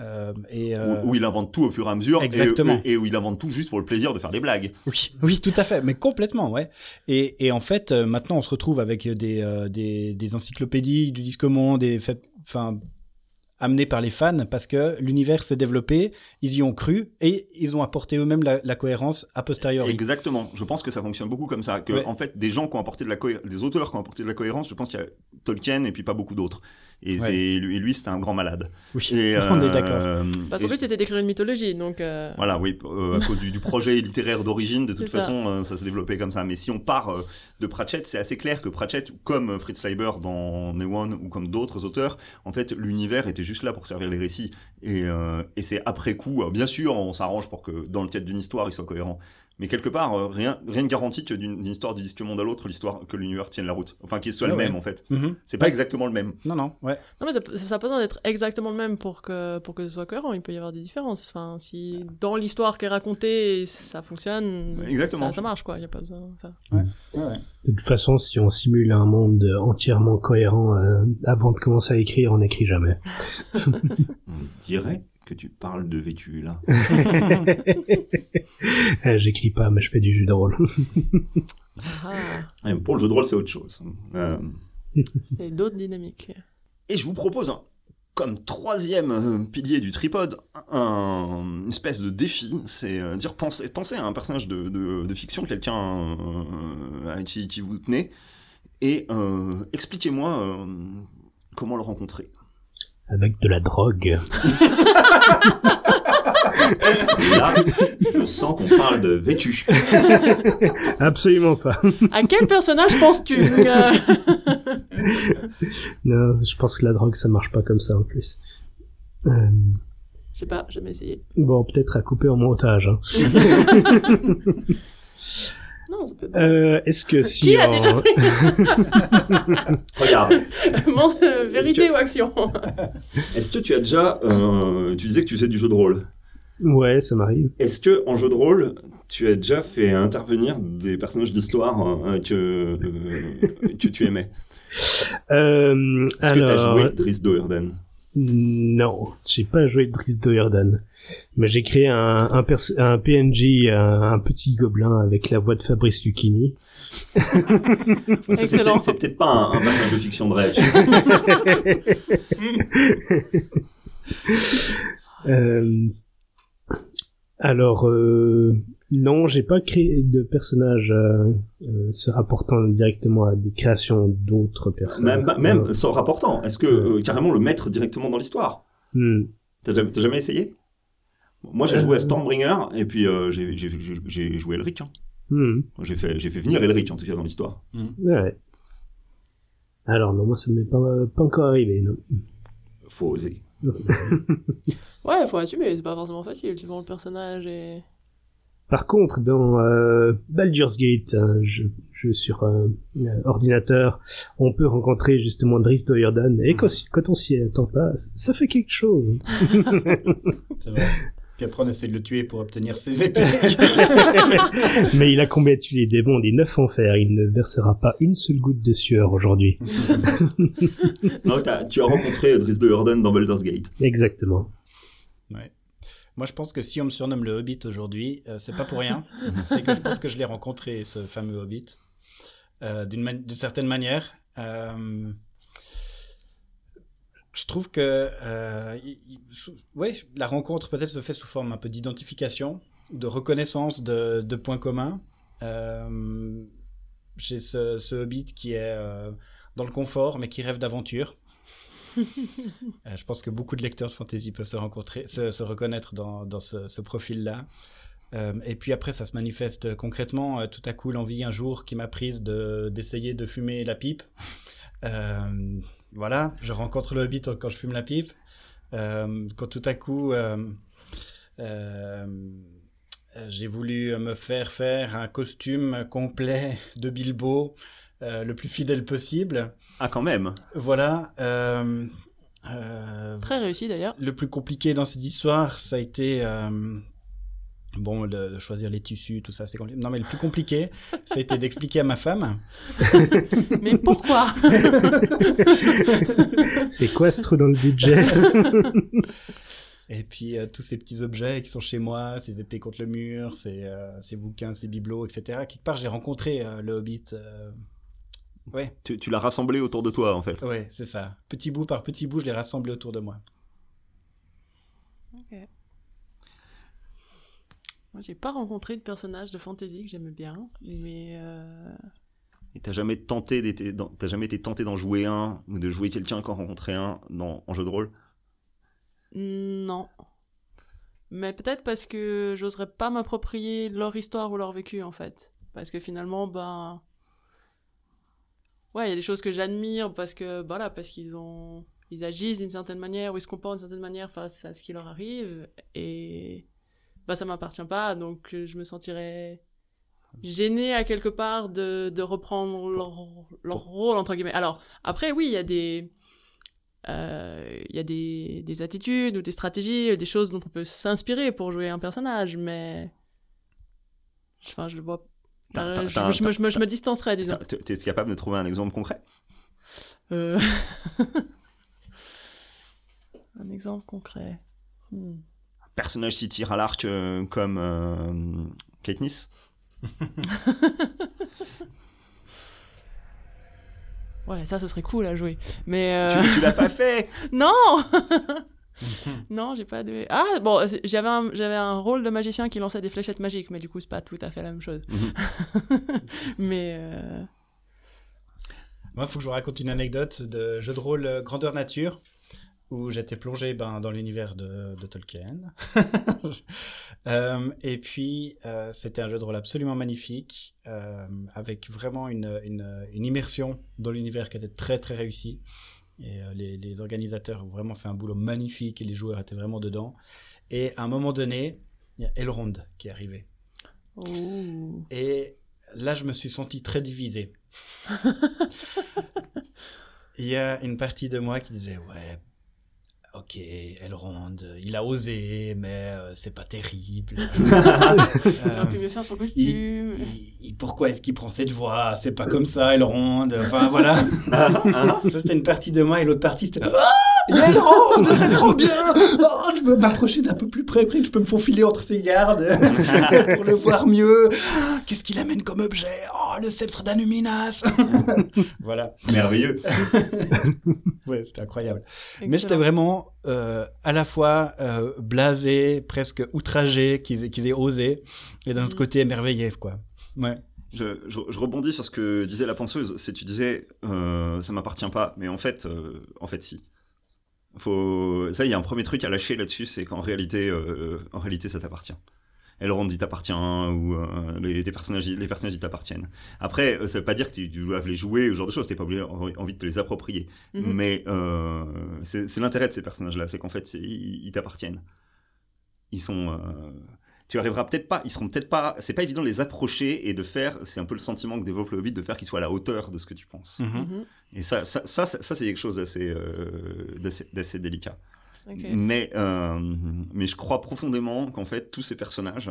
Euh, et, euh, Où, où il invente tout au fur et à mesure. Exactement. Et, et où il invente tout juste pour le plaisir de faire des blagues. Oui, oui, tout à fait, mais complètement, ouais. Et, et en fait, euh, maintenant, on se retrouve avec des, euh, des, des encyclopédies du disque monde, des faits, enfin, amené par les fans parce que l'univers s'est développé, ils y ont cru et ils ont apporté eux-mêmes la, la cohérence a posteriori. Exactement. Je pense que ça fonctionne beaucoup comme ça. Que, Ouais. en fait, des gens qui ont apporté de la cohé- des auteurs qui ont apporté de la cohérence, je pense qu'il y a Tolkien et puis pas beaucoup d'autres. Et, Ouais. lui, c'était un grand malade. Oui, Et, on est d'accord. Bah, son but, c'était d'écrire une mythologie, donc... euh, Voilà, oui, euh, à cause du, du projet littéraire d'origine, de toute C'est ça. façon, euh, ça s'est développé comme ça. Mais si on part euh, de Pratchett, c'est assez clair que Pratchett, comme Fritz Leiber dans Neon ou comme d'autres auteurs, en fait, l'univers était juste là pour servir les récits. Et, euh, et c'est après coup, euh, bien sûr, on s'arrange pour que dans le cadre d'une histoire, il soit cohérent. Mais quelque part, euh, rien, rien ne garantit que d'une histoire du disque monde à l'autre, l'histoire que l'univers tienne la route. Enfin, qu'il soit Ouais, le même, ouais. en fait. Mhm. C'est pas exactement le même. Non, non, ouais. Non, mais ça, ça, a pas besoin d'être exactement le même pour que, pour que ce soit cohérent. Il peut y avoir des différences. Enfin, si dans l'histoire qui est racontée, ça fonctionne, Exactement. Ça, ça marche, quoi. Il y a pas besoin. enfin, ouais, ouais. De toute façon, si on simule un monde entièrement cohérent euh, avant de commencer à écrire, on n'écrit jamais. On dirait que tu parles de vêtu, là. Euh, J'écris pas, mais je fais du jeu de rôle. ah, Et pour le jeu de rôle, c'est autre chose. Euh, c'est d'autres dynamiques. Et je vous propose, un- comme troisième euh, pilier du tripode, un, une espèce de défi. C'est euh, dire, pensez, pensez à un personnage de, de- de fiction, quelqu'un euh, à qui, qui vous tenez, et euh, expliquez-moi euh, comment le rencontrer. Avec de la drogue. Là, je sens qu'on parle de vêtu. Absolument pas. À quel personnage penses-tu euh, Non, je pense que la drogue, ça marche pas comme ça en plus. Euh, Je sais pas, jamais essayé. bon, peut-être à couper en montage. hein. Non, ça peut être... Euh, Est-ce que si Qui a en- déjà Regarde, Mon- euh, vérité que- ou action. Est-ce que tu as déjà... euh, tu disais que tu faisais du jeu de rôle? Ouais, ça m'arrive. Est-ce que en jeu de rôle, tu as déjà fait intervenir des personnages d'histoire que, euh, que tu aimais? Euh, Est-ce que tu as joué Driss Doerden non, j'ai pas joué Driss Doerdan, mais j'ai créé un, un, un PNJ, un, un petit gobelin avec la voix de Fabrice Lucchini. C'est peut-être- C'est peut-être pas un, un personnage de fiction de rêve. Euh, alors, euh, non, j'ai pas créé de personnage euh, euh, se rapportant directement à des créations d'autres personnes. même, même sans rapportant. Est-ce que euh, carrément le mettre directement dans l'histoire? Hmm. T'as jamais, essayé? Moi, j'ai Euh. joué à Stormbringer et puis euh, j'ai- joué Elric. hein. Hmm. J'ai fait, venir Elric en tout cas dans l'histoire. Ouais. Alors non, moi ça m'est pas, pas encore arrivé. Non. Faut oser. Ouais, faut assumer, c'est pas forcément facile, suivant le personnage et... Par contre, dans euh, Baldur's Gate, un jeu, jeu sur euh, ordinateur, on peut rencontrer justement Driss Doerdan, et quand, quand on s'y attend pas, ça fait quelque chose. C'est vrai. Puis après, on essaie de le tuer pour obtenir ses épées. Mais il a combattu les démons des neuf enfers, il ne versera pas une seule goutte de sueur aujourd'hui. T'as- tu as rencontré Driss de Hurden dans Baldur's Gate. Exactement. Ouais. Moi, je pense que si on me surnomme le Hobbit aujourd'hui, euh, c'est pas pour rien. c'est que je pense que je l'ai rencontré, ce fameux Hobbit, euh, d'une man- certaine manière. Euh, je trouve que euh, il- il- sous- ouais, la rencontre peut-être se fait sous forme un peu d'identification, de reconnaissance de, de points communs. J'ai ce, ce Hobbit qui est dans le confort, mais qui rêve d'aventure. Euh, je pense que beaucoup de lecteurs de fantasy peuvent se rencontrer, se, reconnaître dans, ce, profil-là. Euh, et puis après, ça se manifeste concrètement. Euh, tout à coup, l'envie un jour qui m'a prise de d'essayer de fumer la pipe. Voilà, je rencontre le hobbit quand je fume la pipe. Quand tout à coup, j'ai voulu me faire faire un costume complet de Bilbo, euh, le plus fidèle possible. Ah, quand même. Voilà. euh, euh, Très réussi d'ailleurs. le plus compliqué dans cette histoire, ça a été euh, bon de, de choisir les tissus, tout ça. C'est compli- non, mais le plus compliqué, ça a été d'expliquer à ma femme. Mais pourquoi? C'est quoi ce trou dans le budget? Et puis euh, tous ces petits objets qui sont chez moi, ces épées contre le mur, ces, euh, ces bouquins, ces bibelots, etc. Quelque part, j'ai rencontré euh, le Hobbit. Ouais. Tu, l'as rassemblé autour de toi, en fait. Oui, c'est ça. Petit bout par petit bout, je l'ai rassemblé autour de moi. Ok. Moi, j'ai pas rencontré de personnage de fantasy que j'aime bien, mais. Euh, Et t'as jamais tenté t'as jamais été tenté d'en jouer un ou de jouer quelqu'un qu'en rencontrer un dans, en jeu de rôle? Non. Mais peut-être parce que j'oserais pas m'approprier leur histoire ou leur vécu en fait, parce que finalement, ben Ouais, il y a des choses que j'admire parce que, voilà, parce qu'ils ont ils agissent d'une certaine manière ou ils se comportent d'une certaine manière face à ce qui leur arrive et bah ça m'appartient pas. Donc je me sentirais gêné à quelque part de, de reprendre leur, leur rôle entre guillemets. Alors après oui il y a des euh, il y a des, des attitudes ou des stratégies des choses dont on peut s'inspirer pour jouer un personnage mais enfin je le vois euh, je, je, me, je, me, je me distancerais disons t'es capable de trouver un exemple concret? Euh... Un exemple concret. Hmm. Un personnage qui tire à l'arc euh, comme euh, Katniss Ouais, ça, ce serait cool à jouer. Mais euh... tu, tu l'as pas fait? Non Non, j'ai pas de. Ah bon, j'avais un, j'avais un rôle de magicien qui lançait des fléchettes magiques, mais du coup c'est pas tout à fait la même chose. Mhm. mais. Euh... Moi, il faut que je vous raconte une anecdote de jeu de rôle euh, grandeur nature où j'étais plongé ben, dans l'univers de, de, Tolkien. euh, et puis, euh, c'était un jeu de rôle absolument magnifique, euh, avec vraiment une, une, une, immersion dans l'univers qui était très très réussi. Et euh, les, les, organisateurs ont vraiment fait un boulot magnifique et les joueurs étaient vraiment dedans. Et à un moment donné, il y a Elrond qui est arrivé. Ooh. Et là, je me suis senti très divisé. Il y a une partie de moi qui disait ouais ok, Elrond, il a osé, mais euh, c'est pas terrible. euh, il peut faire son costume. Il, il, pourquoi est-ce qu'il prend cette voix? C'est pas comme ça, Elrond. Enfin, voilà. ça, c'était une partie de moi, et l'autre partie, c'était... Ah Elrond, c'est trop bien oh, Je veux m'approcher d'un peu plus près, que je peux me faufiler entre ses gardes pour le voir mieux. Qu'est-ce qu'il amène comme objet? Oh, le sceptre d'Anuminas Voilà. Merveilleux. ouais, c'était incroyable. Excellent. Mais j'étais vraiment euh, à la fois euh, blasé, presque outragé qu'ils qu aient osé, et d'un autre mmh. côté émerveillé, quoi. Ouais. Je, je, je, rebondis sur ce que disait la penseuse. C'est tu disais, euh, ça m'appartient pas, mais en fait, euh, en fait, si. Faut... Ça, il y a un premier truc à lâcher là-dessus, c'est qu'en réalité, euh, en réalité, ça t'appartient. Elrond, il t'appartient, ou euh, les, les, personnages, les personnages, ils t'appartiennent. Après, euh, ça veut pas dire que tu, tu dois les jouer, ou ce genre de choses, t'es pas obligé, envie de te les approprier. Mm -hmm. Mais euh, c'est l'intérêt de ces personnages-là, c'est qu'en fait, ils, ils t'appartiennent. Ils sont... Euh, tu arriveras peut-être pas, ils seront peut-être pas, c'est pas évident de les approcher et de faire, c'est un peu le sentiment que développe le Hobbit, de faire qu'ils soient à la hauteur de ce que tu penses. Mhm. Mm -hmm. Et ça, ça, ça, ça c'est quelque chose d'assez, euh, d'assez délicat. Okay. Mais, euh, mais je crois profondément qu'en fait, tous ces personnages,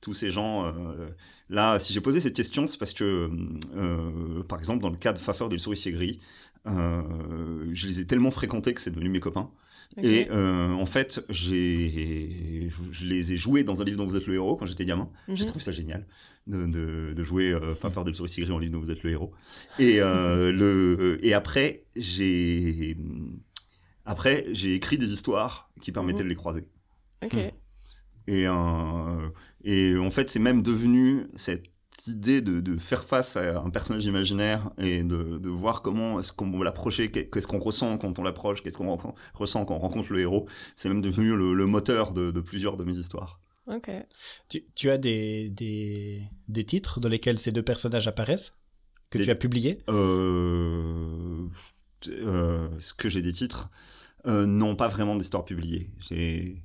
tous ces gens, euh, là, si j'ai posé cette question, c'est parce que, euh, par exemple, dans le cas de Faffer et le souricier gris, euh, je les ai tellement fréquentés que c'est devenu mes copains. Okay. Et euh, en fait, j'ai, je les ai joués dans un livre dont vous êtes le héros quand j'étais gamin. Mm -hmm. J'ai trouvé ça génial de, de, de jouer euh, Fafard de le souricier gris en livre dont vous êtes le héros. Et, euh, le, et après, j'ai, après, j'ai écrit des histoires qui permettaient mm -hmm. de les croiser. Ok. Et, euh, et en fait, c'est même devenu cette idée de, de, faire face à un personnage imaginaire et de, de voir comment est-ce qu'on va l'approcher, qu'est-ce qu'on ressent quand on l'approche, qu'est-ce qu'on ressent quand on rencontre le héros. C'est même devenu le, le moteur de, de, plusieurs de mes histoires. Ok. Tu, tu as des, des, des, titres dans lesquels ces deux personnages apparaissent que des, tu as publiés? Euh, euh, Est-ce que j'ai des titres? Euh, Non, pas vraiment d'histoires publiées. J'ai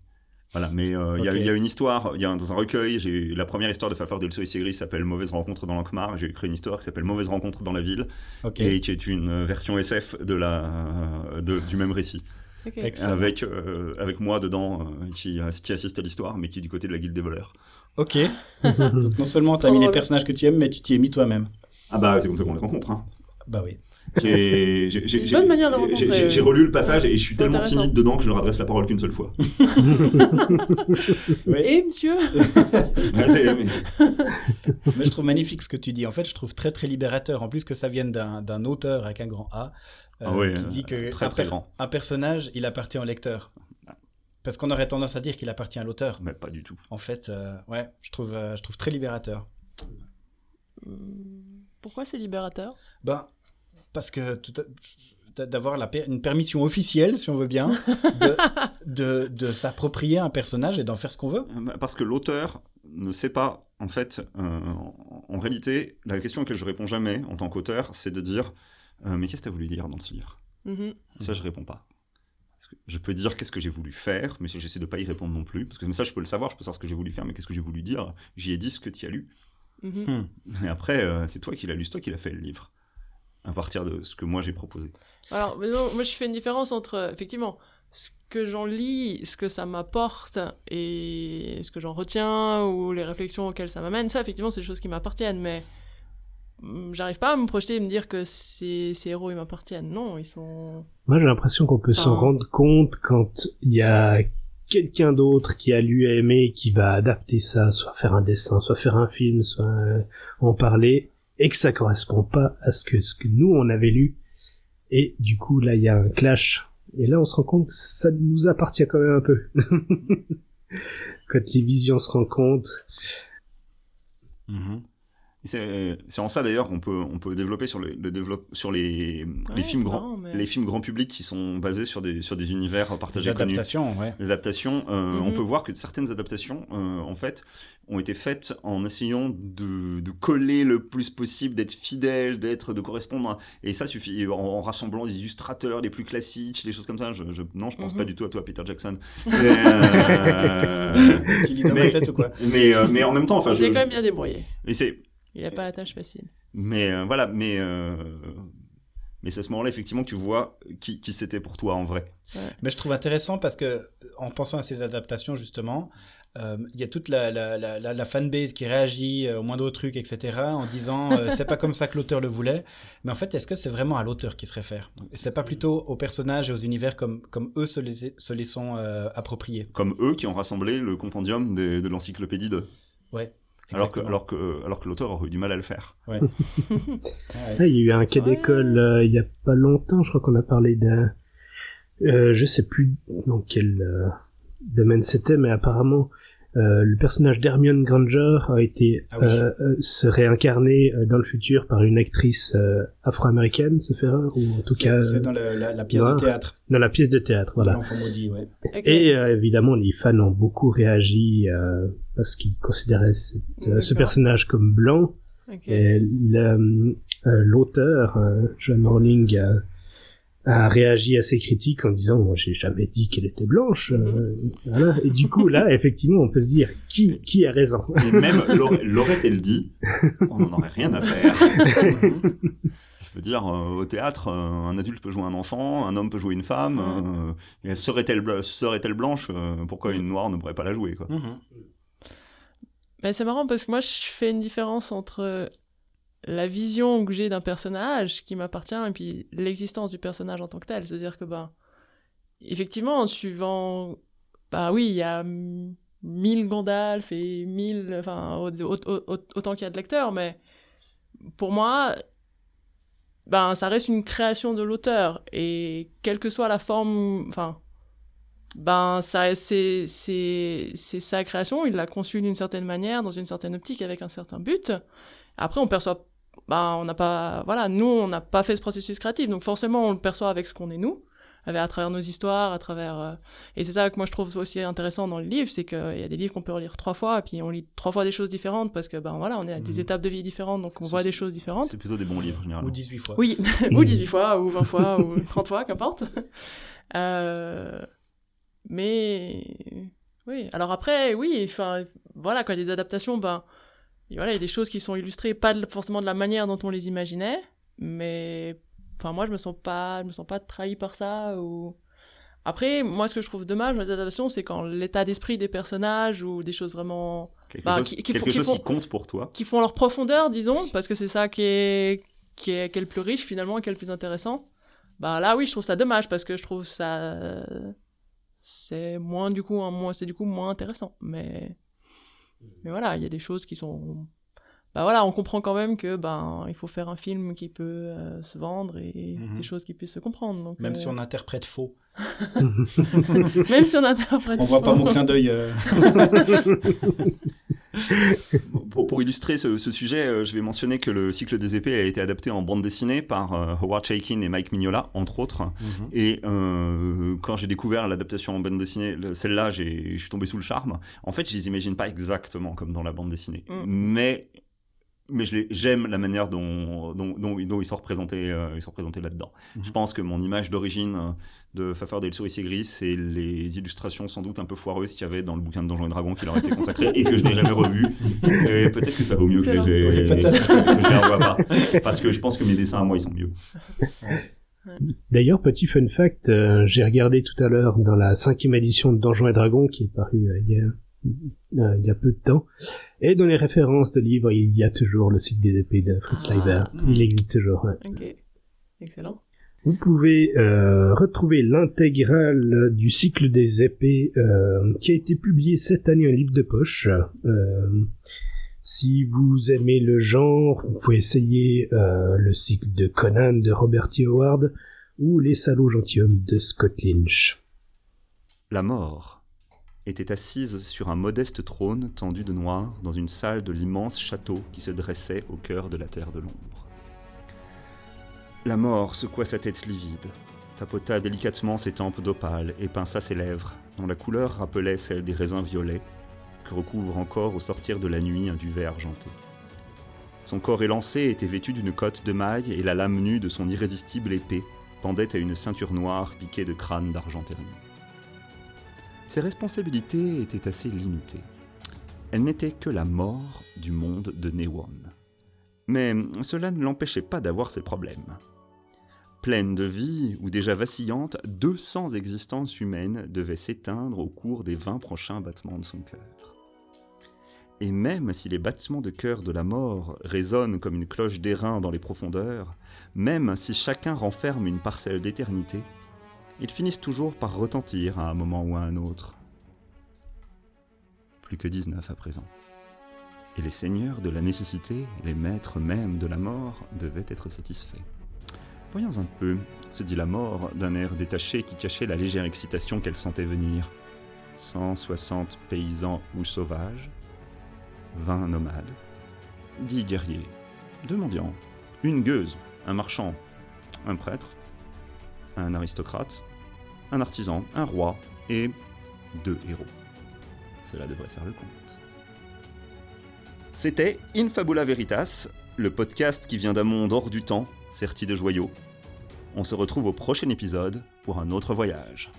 voilà, mais il euh, okay. y, y, a une histoire, il y a dans un recueil, j'ai la première histoire de Fafard Del Soleil Gris s'appelle Mauvaise rencontre dans l'Ankmar. J'ai écrit une histoire qui s'appelle Mauvaise rencontre dans la ville, okay. et qui est une version SF de la de, du même récit. Okay. Avec euh, avec moi dedans euh, qui, qui assiste à l'histoire, mais qui est du côté de la guilde des voleurs. Ok. Donc non seulement t'as mis les personnages que tu aimes, mais tu t'y es mis toi-même. Ah bah c'est comme ça qu'on les rencontre. Hein. Bah oui. J'ai relu le passage et je suis tellement timide dedans que je leur adresse la parole qu'une seule fois. oui. Et monsieur Mais je trouve magnifique ce que tu dis. En fait, je trouve très très libérateur. En plus que ça vienne d'un auteur avec un grand A euh, ah oui, qui dit que très, un, très per grand. un personnage, il appartient au lecteur. Parce qu'on aurait tendance à dire qu'il appartient à l'auteur. Mais pas du tout. En fait, euh, ouais, je trouve, euh, je trouve très libérateur. Pourquoi c'est libérateur? Ben, parce que tout d'avoir une permission officielle, si on veut bien, de, de, de s'approprier un personnage et d'en faire ce qu'on veut. Euh, Parce que l'auteur ne sait pas, en fait, euh, en, réalité, la question à laquelle je réponds jamais en tant qu'auteur, c'est de dire euh, Mais qu'est-ce que tu as voulu dire dans ce livre? Mhm. Ça, je réponds pas. Parce que je peux dire qu'est-ce que j'ai voulu faire, mais j'essaie de pas y répondre non plus. Parce que ça, je peux le savoir, je peux savoir ce que j'ai voulu faire, mais qu'est-ce que j'ai voulu dire? J'y ai dit ce que tu as lu. Mhm. Et après, euh, c'est toi qui l'as lu, c'est toi qui l'as fait le livre. À partir de ce que moi j'ai proposé. Alors, mais non, moi je fais une différence entre, effectivement, ce que j'en lis, ce que ça m'apporte et ce que j'en retiens ou les réflexions auxquelles ça m'amène. Ça, effectivement, c'est des choses qui m'appartiennent, mais hum, j'arrive pas à me projeter et me dire que ces, ces héros ils m'appartiennent. Non, ils sont. Moi, j'ai l'impression qu'on peut s'en rendre compte quand il y a quelqu'un d'autre qui a lu et aimé qui va adapter ça, soit faire un dessin, soit faire un film, soit euh, en parler, et que ça correspond pas à ce que, ce que nous on avait lu. Et du coup, là, il y a un clash. Et là, on se rend compte que ça nous appartient quand même un peu. quand les visions se rencontrent. Et C'est c'est en ça d'ailleurs qu'on peut, on peut développer sur, le, le développe, sur les, Ouais, les, films grand, marrant, mais- les films grand public qui sont basés sur des, sur des univers Des partagés connus. adaptations, ouais. Les adaptations, euh, on Mhm. peut voir que certaines adaptations, euh, en fait, ont été faites en essayant de, de coller le plus possible, d'être fidèle, d'être, de correspondre. à- Et ça suffit en, en rassemblant des illustrateurs les plus classiques, des choses comme ça. Je, je- non, je pense Mhm. pas du tout à toi, Peter Jackson. Mais, euh, dans ma mais- tête ou quoi mais, euh, mais en même temps, enfin, je, J'ai quand même bien débrouillé. et c'est, Il a pas la tâche facile. mais euh, voilà, mais euh, mais c'est à ce moment-là effectivement que tu vois qui, qui c'était pour toi en vrai. Mais je trouve intéressant parce que, en pensant à ces adaptations, justement, euh, il y a toute la, la, la, la, la fanbase qui réagit au moindre truc, etc., en disant euh, c'est pas comme ça que l'auteur le voulait. Mais en fait, est-ce que c'est vraiment à l'auteur qui se réfère? Et c'est pas plutôt aux personnages et aux univers comme, comme eux se les, se les sont euh, appropriés? Comme eux qui ont rassemblé le compendium des- de l'encyclopédie de. Ouais. Alors que, alors, que, alors que l'auteur aurait eu du mal à le faire. Ouais. Là, il y a eu un cas Ouais. d'école euh, il y a pas longtemps, je crois qu'on a parlé d'un, euh, je sais plus dans quel euh, domaine c'était, mais apparemment euh, le personnage d'Hermione Granger a été Ah oui. euh, euh, se réincarné euh, dans le futur par une actrice euh, afro-américaine, sauf erreur, ou en tout cas c'est dans le- la, la pièce de théâtre. dans la pièce de théâtre, Voilà. L'enfant maudit, ouais. Et euh, évidemment, les fans ont beaucoup réagi euh, parce qu'ils considéraient cette- euh, ce personnage comme blanc. Et l'auteur, euh, Joan Rowling, a, réagi à ces critiques en disant moi j'ai jamais dit qu'elle était blanche. euh, voilà. Et du coup là, effectivement, on peut se dire qui qui a raison? Et même l'aurait- l'aurait-elle dit, on n'en aurait rien à faire. Je veux dire, euh, au théâtre, euh, un adulte peut jouer un enfant, un homme peut jouer une femme. euh, et serait-elle serait-elle blanche euh, Pourquoi une noire ne pourrait pas la jouer quoi? Mhm. Mais c'est marrant parce que moi, je fais une différence entre la vision que j'ai d'un personnage qui m'appartient et puis l'existence du personnage en tant que tel. C'est-à-dire que, ben, effectivement, en suivant. Bah oui, il y a mille Gandalf et mille. Enfin, au- au- au- autant qu'il y a de lecteurs, mais pour moi. Ben, ça reste une création de l'auteur et quelle que soit la forme, enfin, ben ça c'est c'est sa création il l'a conçue d'une certaine manière dans une certaine optique avec un certain but après on perçoit ben on n'a pas voilà nous on n'a pas fait ce processus créatif donc forcément on le perçoit avec ce qu'on est nous avec, à travers nos histoires à travers euh, et c'est ça que moi je trouve aussi intéressant dans le livre c'est qu'il y a des livres qu'on peut relire trois fois et puis on lit trois fois des choses différentes parce que ben voilà on est à des Mhm. étapes de vie différentes donc on voit des choses différentes C'est plutôt des bons livres Ou généralement. 18 fois. oui, ou 18 fois, ou 20 fois, ou 30 fois, qu'importe. Euh, mais oui, alors après, oui, enfin, voilà quoi, les adaptations, ben, et voilà, il y a des choses qui sont illustrées, pas de- forcément de la manière dont on les imaginait, mais enfin moi je me sens pas, je me sens pas trahi par ça ou. Après, moi, ce que je trouve dommage dans les adaptations, c'est quand l'état d'esprit des personnages ou des choses vraiment Quelque Bah, chose, qui- qui quelque qui chose font- qui compte pour toi. qui font leur profondeur, disons, parce que c'est ça qui est, qui est, qui est le plus riche finalement, qui est le plus intéressant. Bah là, oui, je trouve ça dommage parce que je trouve ça, c'est moins du coup, un- moins, c'est du coup moins intéressant. Mais, mais voilà, il y a des choses qui sont, bah voilà, on comprend quand même que ben il faut faire un film qui peut euh, se vendre et Mhm. des choses qui puissent se comprendre. Donc, Même euh, si on interprète faux. même si on interprète. On voit pas faux. mon clin d'œil. Pour, pour illustrer ce, ce sujet, euh, je vais mentionner que le cycle des épées a été adapté en bande dessinée par euh, Howard Chaykin et Mike Mignola, entre autres. Mhm. Et euh, quand j'ai découvert l'adaptation en bande dessinée, le- celle-là, j'ai- je suis tombé sous le charme. En fait, je les imagine pas exactement comme dans la bande dessinée, Mm. mais mais je les- j'aime la manière dont, dont, dont- dont ils sont représentés, euh, ils sont représentés là-dedans. Mhm. Je pense que mon image d'origine euh, de Fafard et le souricier gris, c'est les illustrations sans doute un peu foireuses qu'il y avait dans le bouquin de Donjons et Dragons qui leur a été consacré et que je n'ai jamais revu. Et peut-être que ça vaut mieux que Excellent. les, Oui, peut-être. que je les revois pas. Parce que je pense que mes dessins à moi, ils sont mieux. D'ailleurs, petit fun fact, euh, j'ai regardé tout à l'heure dans la cinquième édition de Donjons et Dragons qui est parue euh, il, y a, euh, il y a peu de temps, et dans les références de livres, il y a toujours le cycle des épées de Fritz Ah. Leiber. Il existe toujours. ouais. Ok, excellent. Vous pouvez euh, retrouver l'intégrale du cycle des épées euh, qui a été publié cette année en livre de poche. Euh, si vous aimez le genre, vous pouvez essayer euh, le cycle de Conan de Robert T. Howard ou Les salauds gentilshommes de Scott Lynch. La mort était assise sur un modeste trône tendu de noir dans une salle de l'immense château qui se dressait au cœur de la terre de l'ombre. La mort secoua sa tête livide, tapota délicatement ses tempes d'opale et pinça ses lèvres, dont la couleur rappelait celle des raisins violets que recouvre encore au sortir de la nuit un duvet argenté. Son corps élancé était vêtu d'une cotte de maille et la lame nue de son irrésistible épée pendait à une ceinture noire piquée de crânes d'argent terni. Ses responsabilités étaient assez limitées. Elle n'était que la mort du monde de Newon. Mais cela ne l'empêchait pas d'avoir ses problèmes. Pleine de vie ou déjà vacillante, 200 existences humaines devaient s'éteindre au cours des 20 prochains battements de son cœur. Et même si les battements de cœur de la mort résonnent comme une cloche d'airain dans les profondeurs, même si chacun renferme une parcelle d'éternité, ils finissent toujours par retentir à un moment ou à un autre. Plus que 19 à présent. Et les seigneurs de la nécessité, les maîtres même de la mort, devaient être satisfaits. Voyons un peu, se dit la mort d'un air détaché qui cachait la légère excitation qu'elle sentait venir. 160 paysans ou sauvages, 20 nomades, 10 guerriers, deux mendiants, une gueuse, un marchand, un prêtre, un aristocrate, un artisan, un roi et deux héros. Cela devrait faire le compte. C'était Infabula Veritas, le podcast qui vient d'un monde hors du temps, serti de joyaux. On se retrouve au prochain épisode pour un autre voyage.